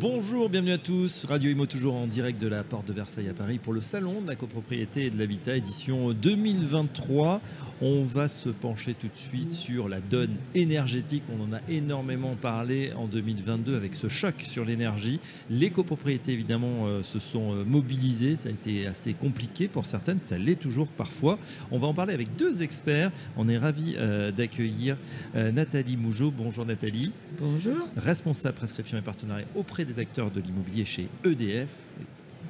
Bonjour, bienvenue à tous. Radio Imo toujours en direct de la Porte de Versailles à Paris pour le Salon de la copropriété et de l'habitat édition 2023. On va se pencher tout de suite sur la donne énergétique. On en a énormément parlé en 2022 avec ce choc sur l'énergie. Les copropriétés, évidemment, euh, se sont euh, mobilisées. Ça a été assez compliqué pour certaines. Ça l'est toujours parfois. On va en parler avec deux experts. On est ravis euh, d'accueillir Nathalie Mougeot. Bonjour Nathalie. Bonjour. Responsable prescription et partenariat auprès des acteurs de l'immobilier chez EDF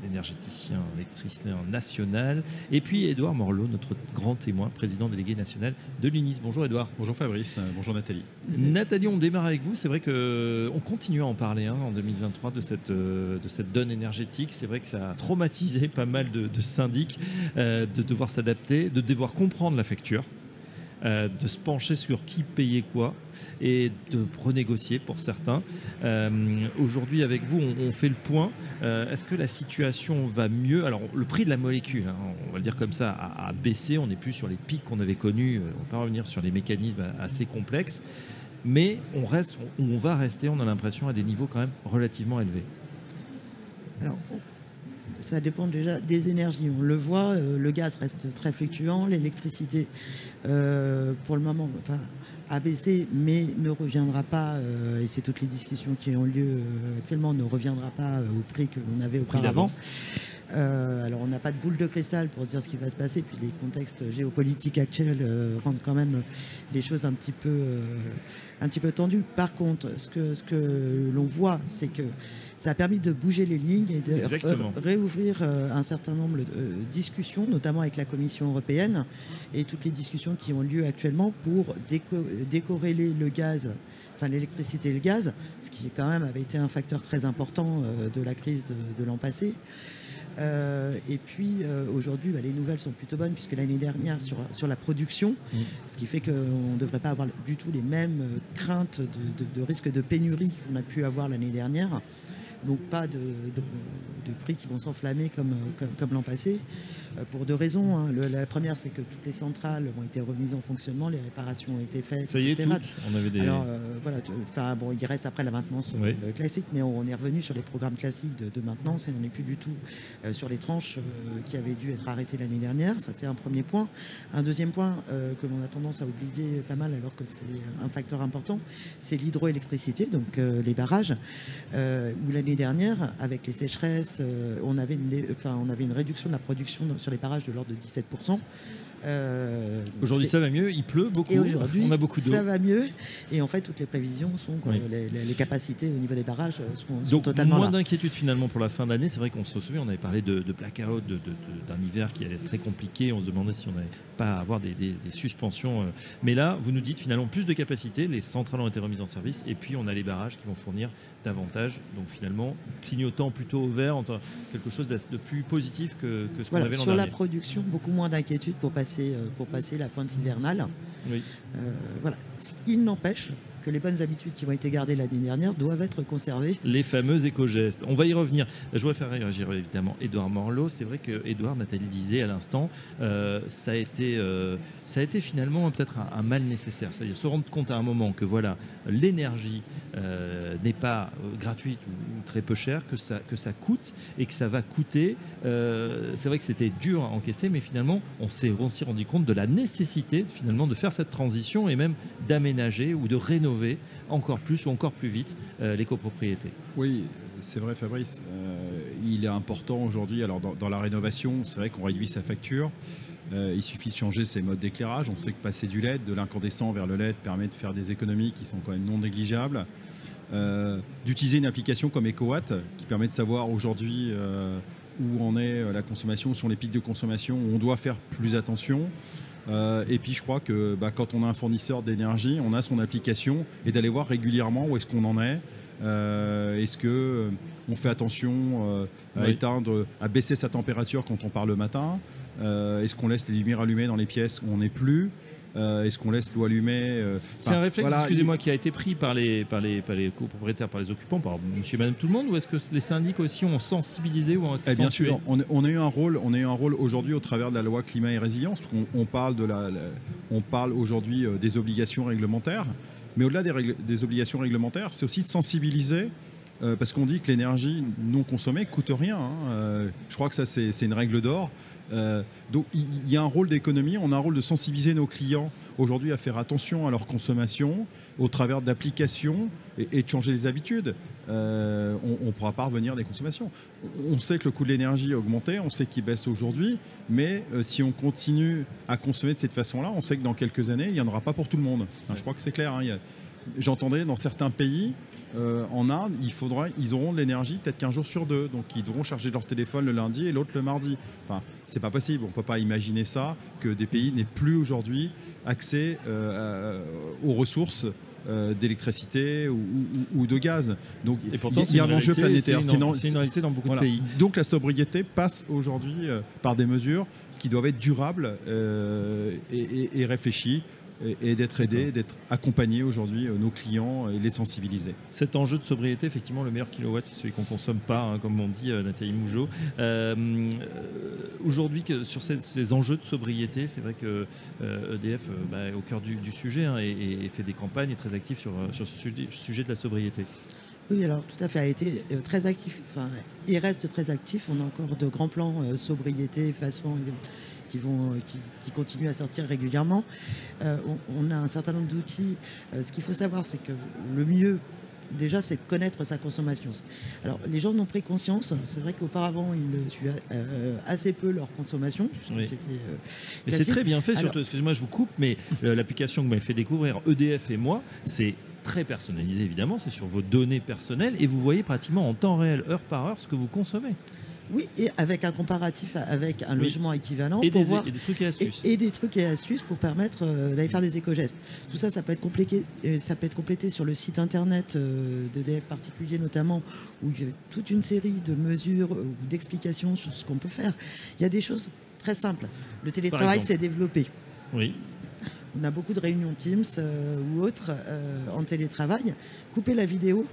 énergéticien, électricien national. Et puis Édouard Morlot, notre grand témoin, président délégué national de l'UNIS. Bonjour Édouard. Bonjour Fabrice, bonjour Nathalie. Nathalie, on démarre avec vous. C'est vrai qu'on continue à en parler hein, en 2023 de cette, euh, de cette donne énergétique. C'est vrai que ça a traumatisé pas mal de, syndics euh, de devoir s'adapter, de devoir comprendre la facture. Euh, de se pencher sur qui payait quoi et de renégocier pour certains. Euh, aujourd'hui, avec vous, on, fait le point. Euh, est-ce que la situation va mieux? Alors, le prix de la molécule, hein, on va le dire comme ça, a, baissé. On n'est plus sur les pics qu'on avait connus. On va pas revenir sur les mécanismes assez complexes. Mais on, reste, on va rester, on a l'impression, à des niveaux quand même relativement élevés. Alors, ça dépend déjà des énergies. On le voit, euh, le gaz reste très fluctuant, l'électricité, euh, pour le moment, a baissé, mais ne reviendra pas, euh, et c'est toutes les discussions qui ont lieu actuellement, ne reviendra pas au prix que l'on avait auparavant. alors on n'a pas de boule de cristal pour dire ce qui va se passer, puis les contextes géopolitiques actuels rendent quand même les choses un petit peu, un petit peu tendues. Par contre, ce que, ce que l'on voit, c'est que ça a permis de bouger les lignes et de réouvrir euh, un certain nombre de euh, discussions, notamment avec la Commission européenne et toutes les discussions qui ont lieu actuellement pour décorréler le gaz enfin l'électricité et le gaz, ce qui quand même avait été un facteur très important euh, de la crise de, l'an passé. et puis aujourd'hui, bah, les nouvelles sont plutôt bonnes puisque l'année dernière sur, sur la production, mmh. ce qui fait qu'on ne devrait pas avoir du tout les mêmes craintes de, de risque de pénurie qu'on a pu avoir l'année dernière donc pas de, prix qui vont s'enflammer comme, comme, l'an passé, euh, pour deux raisons. Hein. la première, c'est que toutes les centrales ont été remises en fonctionnement, les réparations ont été faites. Ça y est, on avait des... Alors euh, voilà, enfin bon, il reste après la maintenance euh, classique, mais on, est revenu sur les programmes classiques de, maintenance et on n'est plus du tout sur les tranches qui avaient dû être arrêtées l'année dernière. Ça, c'est un premier point. Un deuxième point que l'on a tendance à oublier pas mal alors que c'est un facteur important, c'est l'hydroélectricité, donc les barrages, où l'année dernière, avec les sécheresses, euh, on, avait une, on avait une réduction de la production sur les parages de l'ordre de 17%. Euh, aujourd'hui, ça va mieux. Il pleut beaucoup. Et aujourd'hui, on a beaucoup d'eau. Ça va mieux. Et en fait, toutes les prévisions sont les, capacités au niveau des barrages sont, sont Donc, moins d'inquiétude finalement pour la fin d'année. C'est vrai qu'on se souvient, on avait parlé de, de blackout, d'un hiver qui allait être très compliqué. On se demandait si on n'allait pas avoir des, suspensions. Euh. Mais là, vous nous dites finalement plus de capacités. Les centrales ont été remises en service. Et puis, on a les barrages qui vont fournir davantage. Donc finalement, clignotant plutôt au vert, quelque chose de plus positif que, ce qu'on avait l'an Sur la production, beaucoup moins d'inquiétude pour passer euh, pour passer la pointe hivernale. Oui. Euh, voilà. Il n'empêche que les bonnes habitudes qui ont été gardées l'année dernière doivent être conservées. Les fameux éco-gestes. On va y revenir. Je voudrais faire réagir évidemment Édouard Morlot. C'est vrai que Édouard, Nathalie disait à l'instant, euh, ça, a été, euh, ça a été finalement peut-être un, mal nécessaire. C'est-à-dire se rendre compte à un moment que voilà, l'énergie euh, n'est pas gratuite ou, très peu chère, que ça, que ça coûte et que ça va coûter. c'est vrai que c'était dur à encaisser, mais finalement, on s'est rendu compte de la nécessité finalement de faire cette transition et même d'aménager ou de rénover encore plus ou encore plus vite euh, les copropriétés. Oui, c'est vrai Fabrice. Euh, il est important aujourd'hui, alors dans, la rénovation, c'est vrai qu'on réduit sa facture. Euh, il suffit de changer ses modes d'éclairage. On sait que passer du LED, de l'incandescent vers le LED, permet de faire des économies qui sont quand même non négligeables. D'utiliser une application comme EcoWatt qui permet de savoir aujourd'hui où en est la consommation, où sont les pics de consommation, où on doit faire plus attention. Euh, et puis je crois que bah, quand on a un fournisseur d'énergie, on a son application et d'aller voir régulièrement où est-ce qu'on en est. Euh, est-ce que euh, on fait attention à éteindre, à baisser sa température quand on part le matin? Est-ce qu'on laisse les lumières allumées dans les pièces où on n'est plus? Euh, Est-ce qu'on laisse l'eau allumée euh, C'est un réflexe, voilà, excusez-moi, qui a été pris par les, par, les, par les copropriétaires, par les occupants, par monsieur et madame tout le monde, ou est-ce que les syndics aussi ont sensibilisé ou ont Eh bien sûr, on, on a eu un rôle, on a eu un rôle aujourd'hui au travers de la loi climat et résilience. on parle de la, la- on parle aujourd'hui euh, des obligations réglementaires, mais au-delà des, règles- des obligations réglementaires, c'est aussi de sensibiliser. Euh, parce qu'on dit que l'énergie non consommée coûte rien. hein. Euh, je crois que ça, c'est une règle d'or. Euh, donc, il y, a un rôle d'économie, on a un rôle de sensibiliser nos clients aujourd'hui à faire attention à leur consommation au travers d'applications et, de changer les habitudes. On ne pourra pas revenir des consommations. On sait que le coût de l'énergie a augmenté, on sait qu'il baisse aujourd'hui, mais si on continue à consommer de cette façon-là, on sait que dans quelques années, il n'y en aura pas pour tout le monde. Je crois que c'est clair. hein. J'entendais dans certains pays, euh, en Inde, il faudra, ils auront de l'énergie peut-être qu'un jour sur deux. Donc ils devront charger leur téléphone le lundi et l'autre le mardi. Enfin, c'est pas possible. On peut pas imaginer ça que des pays n'aient plus aujourd'hui accès euh, aux ressources euh, d'électricité ou, ou- ou de gaz. Donc Et pourtant, il y a un enjeu planétaire. C'est une, une réalité dans beaucoup voilà. de pays. Donc la sobriété passe aujourd'hui par des mesures qui doivent être durables et, et- et réfléchies et, et d'être aidés, d'être accompagnés aujourd'hui, euh, nos clients et les sensibiliser. Cet enjeu de sobriété, effectivement, le meilleur kilowatt, c'est celui qu'on consomme pas, hein, comme on dit euh, Nathalie Mougeot. Euh, euh, Aujourd'hui, sur ces, ces enjeux de sobriété, c'est vrai que euh, EDF euh, bah, est au cœur du, du sujet hein, et, et- et fait des campagnes, est très actif sur, euh, sur ce sujet, sujet de la sobriété. Oui, alors tout à fait, a été euh, très actif. Enfin, il reste très actif. On a encore de grands plans euh, sobriété, effacement qui vont, euh, qui, qui continuent à sortir régulièrement. Euh, on, on a un certain nombre d'outils. Euh, ce qu'il faut savoir, c'est que le mieux déjà, c'est de connaître sa consommation. Alors, les gens en ont pris conscience. C'est vrai qu'auparavant, ils suivaient euh, assez peu leur consommation. Oui. C'était, euh, Mais c'est très bien fait, Alors- surtout, excusez-moi, je vous coupe, mais euh, l'application que vous m'avez fait découvrir, EDF et moi, c'est très personnalisé évidemment, c'est sur vos données personnelles et vous voyez pratiquement en temps réel, heure par heure, ce que vous consommez. Oui, et avec un comparatif avec un Oui. logement équivalent Et pour des, voir et des trucs et astuces. et des trucs et astuces pour permettre euh, d'aller faire des éco-gestes. Tout ça, ça peut être complété, euh, ça peut être complété sur le site internet euh, d'EDF particulier notamment, où il y a toute une série de mesures ou d'explications sur ce qu'on peut faire. Il y a des choses très simples. Le télétravail s'est développé. Oui. On a beaucoup de réunions Teams euh, ou autres euh, en télétravail. Couper la vidéo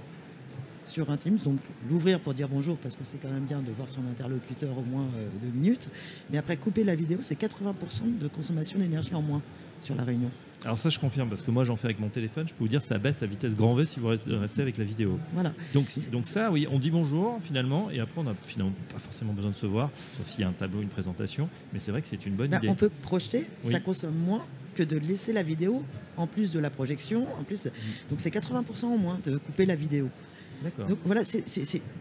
sur un Teams, donc l'ouvrir pour dire bonjour parce que c'est quand même bien de voir son interlocuteur au moins euh, deux minutes. Mais après couper la vidéo, c'est 80% de consommation d'énergie en moins sur la réunion. Alors ça je confirme parce que moi j'en fais avec mon téléphone, je peux vous dire ça baisse à vitesse grand V si vous restez avec la vidéo. Voilà. Donc, donc ça oui, on dit bonjour finalement et après on n'a finalement pas forcément besoin de se voir, sauf s'il y a un tableau, une présentation, mais c'est vrai que c'est une bonne Ben, idée. on peut projeter, Oui. ça consomme moins que de laisser la vidéo en plus de la projection. En plus, donc c'est 80% en moins de couper la vidéo. D'accord. Donc voilà, c'est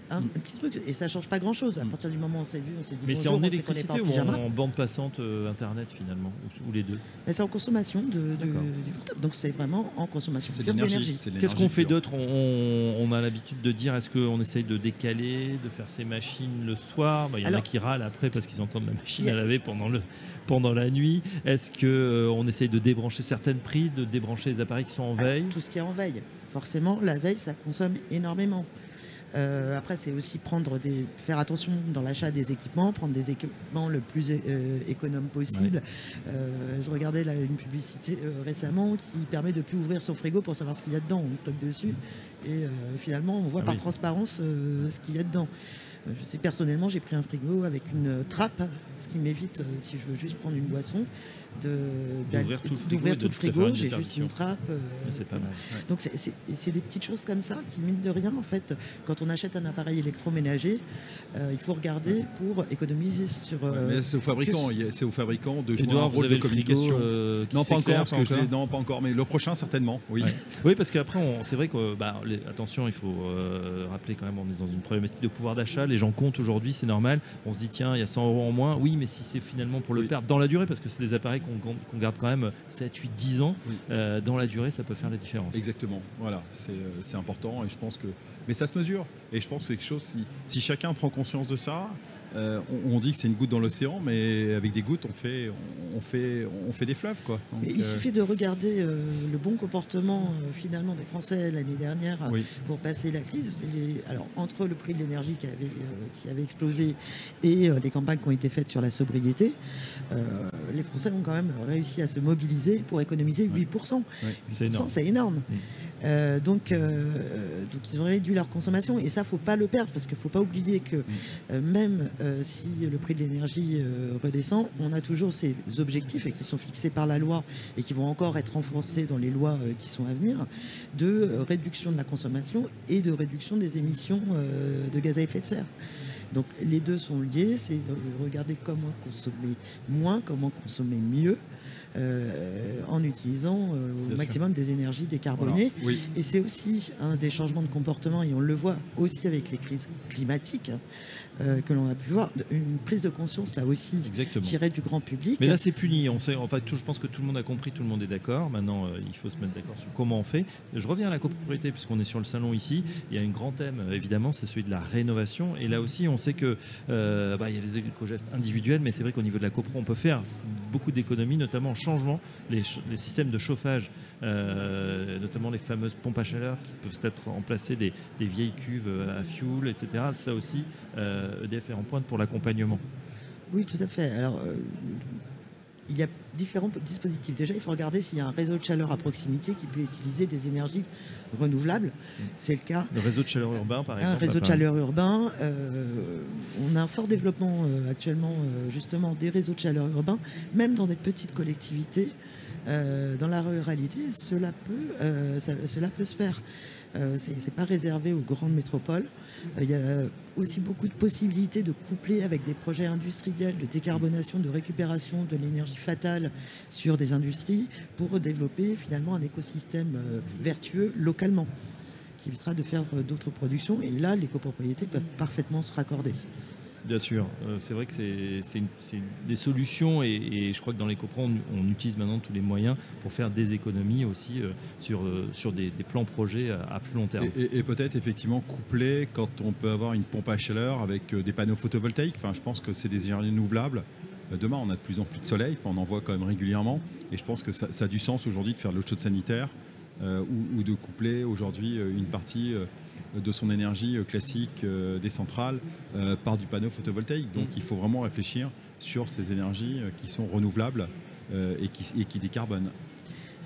un, un petit truc et ça change pas grand chose. À Mm. partir du moment où on s'est vu, on s'est dit Mais c'est bonjour, en on sait qu'on n'est électricité pas en ou pyjama. en, en bande passante euh, internet finalement, ou, ou les deux? Mais c'est en consommation de, de- du portable. Donc c'est vraiment en consommation pure d'énergie. Qu'est-ce qu'on fait d'autre? On, on a l'habitude de dire est-ce qu'on essaye de décaler, de faire ses machines le soir? Bah, Il y en a qui râlent après parce qu'ils entendent la machine a- à laver pendant, le, pendant la nuit. Est-ce qu'on essaye de débrancher certaines prises, de débrancher les appareils qui sont en veille? Tout ce qui est en veille. Forcément, la veille, ça consomme énormément. Euh, après, c'est aussi prendre des, faire attention dans l'achat des équipements, prendre des équipements le plus euh, économe possible. Euh, je regardais là, une publicité récemment qui permet de plus ouvrir son frigo pour savoir ce qu'il y a dedans. On toque dessus et euh, finalement, on voit Ah par oui. transparence ce qu'il y a dedans. Je sais personnellement, j'ai pris un frigo avec une trappe, ce qui m'évite, si je veux juste prendre une boisson, D'ouvrir tout le frigo tout le J'ai juste une trappe. euh, C'est pas mal. donc c'est- des petites choses comme ça qui, mine de rien, en fait, quand on achète un appareil électroménager, euh, il faut regarder pour économiser sur... Euh, c'est aux fabricants, c'est aux fabricants de jouer Edouard, un rôle de frigo, communication. euh, non, pas encore, parce pas que je encore l'ai- non, pas encore, mais le prochain certainement. Oui. Ouais. Oui, parce qu'après, c'est vrai que, bah, les- attention, il faut euh, rappeler quand même, on est dans une problématique de pouvoir d'achat. Les gens comptent aujourd'hui, c'est normal. On se dit, tiens, il y a 100 euros en moins. Oui, mais si c'est finalement pour le Oui. perdre dans la durée, parce que c'est des appareils qu'on garde quand même 7, 8, 10 ans, Oui. euh, dans la durée, ça peut faire la différence. Exactement, voilà, c'est euh, c'est important et je pense que. Mais ça se mesure et je pense que c'est quelque chose, si, si chacun prend conscience de ça, euh, on, on dit que c'est une goutte dans l'océan, mais avec des gouttes, on fait, on, on fait, on fait des fleuves, quoi. Donc, mais il euh, suffit de regarder euh, le bon comportement euh, finalement des Français l'année dernière Oui. pour passer la crise. Les- alors entre le prix de l'énergie qui avait, euh, qui avait explosé et euh, les campagnes qui ont été faites sur la sobriété, euh, les Français ont quand même réussi à se mobiliser pour économiser 8%. C'est énorme. Mm. Euh, donc, euh, donc, ils ont réduit leur consommation et ça, faut pas le perdre parce qu'il faut pas oublier que Mm. euh, même euh, si le prix de l'énergie euh, redescend, on a toujours ces objectifs et qui sont fixés par la loi et qui vont encore être renforcés dans les lois euh, qui sont à venir de euh, réduction de la consommation et de réduction des émissions euh, de gaz à effet de serre. Donc les deux sont liés, c'est euh, regarder comment consommer moins, comment consommer mieux. Euh, en utilisant euh, au sûr. maximum des énergies décarbonées. Oui. Et c'est aussi un des changements de comportement, et on le voit aussi avec les crises climatiques hein, euh, que l'on a pu voir, une prise de conscience là aussi, dirais, du grand public. Mais là, c'est puni. On sait, en fait, tout- je pense que tout le monde a compris, tout le monde est d'accord. Maintenant, il faut se mettre d'accord sur comment on fait. Je reviens à la copropriété, puisqu'on est sur le salon ici. Il y a un grand thème, évidemment, c'est celui de la rénovation. Et là aussi, on sait que bah, il y a les éco-gestes individuels, mais c'est vrai qu'au niveau de la copro, on peut faire beaucoup d'économies, notamment en changement les, systèmes de chauffage, euh, notamment les fameuses pompes à chaleur qui peuvent être remplacer des, des vieilles cuves euh, à fuel, etc. Ça aussi, euh, EDF est en pointe pour l'accompagnement. Oui, tout à fait. Alors, il y a différents dispositifs. Déjà, il faut regarder s'il y a un réseau de chaleur à proximité qui peut utiliser des énergies renouvelables. C'est le cas. Le réseau de chaleur urbain, par exemple. Un réseau à de chaleur urbain. euh, on a un fort développement euh, actuellement, euh, justement, des réseaux de chaleur urbains, même dans des petites collectivités. Dans la ruralité, cela peut, ça- cela peut se faire. Euh, c'est c'est pas réservé aux grandes métropoles. Euh, Il y a aussi beaucoup de possibilités de coupler avec des projets industriels de décarbonation, de récupération de l'énergie fatale sur des industries pour développer finalement un écosystème euh, vertueux localement qui évitera de faire d'autres productions. Et là, les copropriétés peuvent parfaitement se raccorder. Bien sûr, Euh, c'est vrai que c'est des solutions et, je crois que dans les copros, on, utilise maintenant tous les moyens pour faire des économies aussi euh, sur, euh, des, plans projets à, plus long terme. Et, peut-être effectivement couplé quand on peut avoir une pompe à chaleur avec des panneaux photovoltaïques. Enfin, je pense que c'est des énergies renouvelables. Demain, on a de plus en plus de soleil. On en voit quand même régulièrement. Et je pense que ça, a du sens aujourd'hui de faire de l'eau chaude sanitaire ou, de coupler aujourd'hui une partie de son énergie euh, classique euh, des centrales euh, par du panneau photovoltaïque. Donc, il faut vraiment réfléchir sur ces énergies qui sont renouvelables et, qui, et qui décarbonent.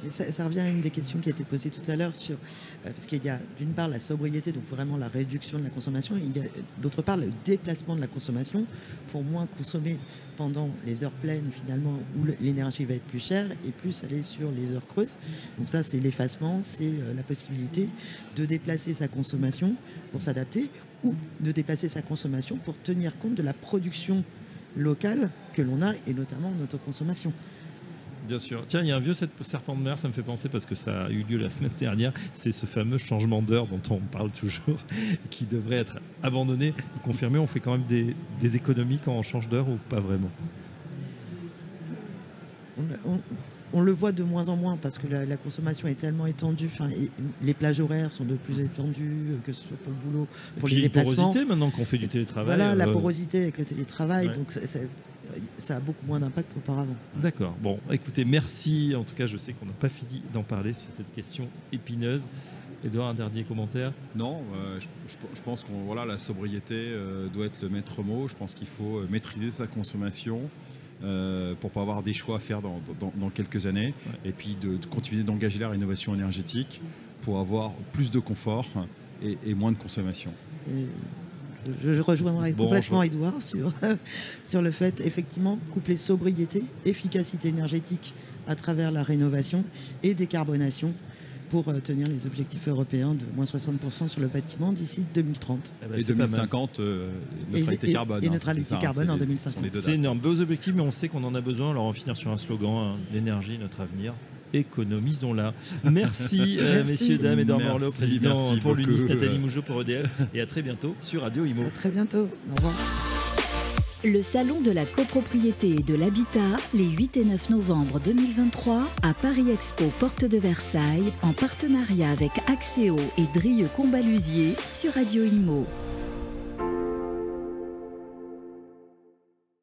Ça, revient à une des questions qui a été posée tout à l'heure sur euh, parce qu'il y a d'une part la sobriété, donc vraiment la réduction de la consommation, et il y a d'autre part le déplacement de la consommation pour moins consommer pendant les heures pleines finalement où l'énergie va être plus chère et plus aller sur les heures creuses. Donc ça c'est l'effacement, c'est euh, la possibilité de déplacer sa consommation pour s'adapter ou de déplacer sa consommation pour tenir compte de la production locale que l'on a et notamment notre consommation. Bien sûr. Tiens, il y a un vieux serpent de mer, ça me fait penser parce que ça a eu lieu la semaine dernière. C'est ce fameux changement d'heure dont on parle toujours, qui devrait être abandonné. Vous confirmez, on fait quand même des, des économies quand on change d'heure ou pas vraiment? On, on- on le voit de moins en moins parce que la, la consommation est tellement étendue. Enfin, les plages horaires sont de plus étendues, euh, que ce soit pour le boulot, Et pour puis, les déplacements. porosité maintenant qu'on fait du télétravail. Voilà, la euh, porosité avec le télétravail, Ouais. donc ça, ça- ça a beaucoup moins d'impact qu'auparavant. D'accord. Bon, écoutez, merci. En tout cas, je sais qu'on n'a pas fini d'en parler sur cette question épineuse. Edouard, un dernier commentaire? Non, euh, je, je- je pense que voilà, la sobriété euh, doit être le maître mot. Je pense qu'il faut euh, maîtriser sa consommation euh, pour pas avoir des choix à faire dans, dans- dans quelques années. Et puis de, de continuer d'engager la rénovation énergétique pour avoir plus de confort et, et moins de consommation. Et je, je rejoindrai Bon, complètement Edouard sur, sur le fait, effectivement, coupler sobriété, efficacité énergétique à travers la rénovation et décarbonation pour euh, tenir les objectifs européens de moins 60% sur le bâtiment d'ici 2030. Eh ben, et c'est pas mal. 2050, euh, Et- neutralité et- carbone. et hein, neutralité hein, carbone en les- 2050. sont les deux C'est énorme. Beaux objectifs, mais on sait qu'on en a besoin. Alors on va finir sur un slogan hein, l'énergie, notre avenir. Économisons-la. Merci, euh, Merci. messieurs, dames, Edouard Morlot, président merci pour l'UNIS. Nathalie Mougeot pour EDF. Et à très bientôt sur Radio Imo. À très bientôt. Au revoir. Le Salon de la copropriété et de l'habitat, les 8 et 9 novembre 2023, à Paris Expo, porte de Versailles, en partenariat avec Axéo et Drieux Combalusier sur Radio Imo.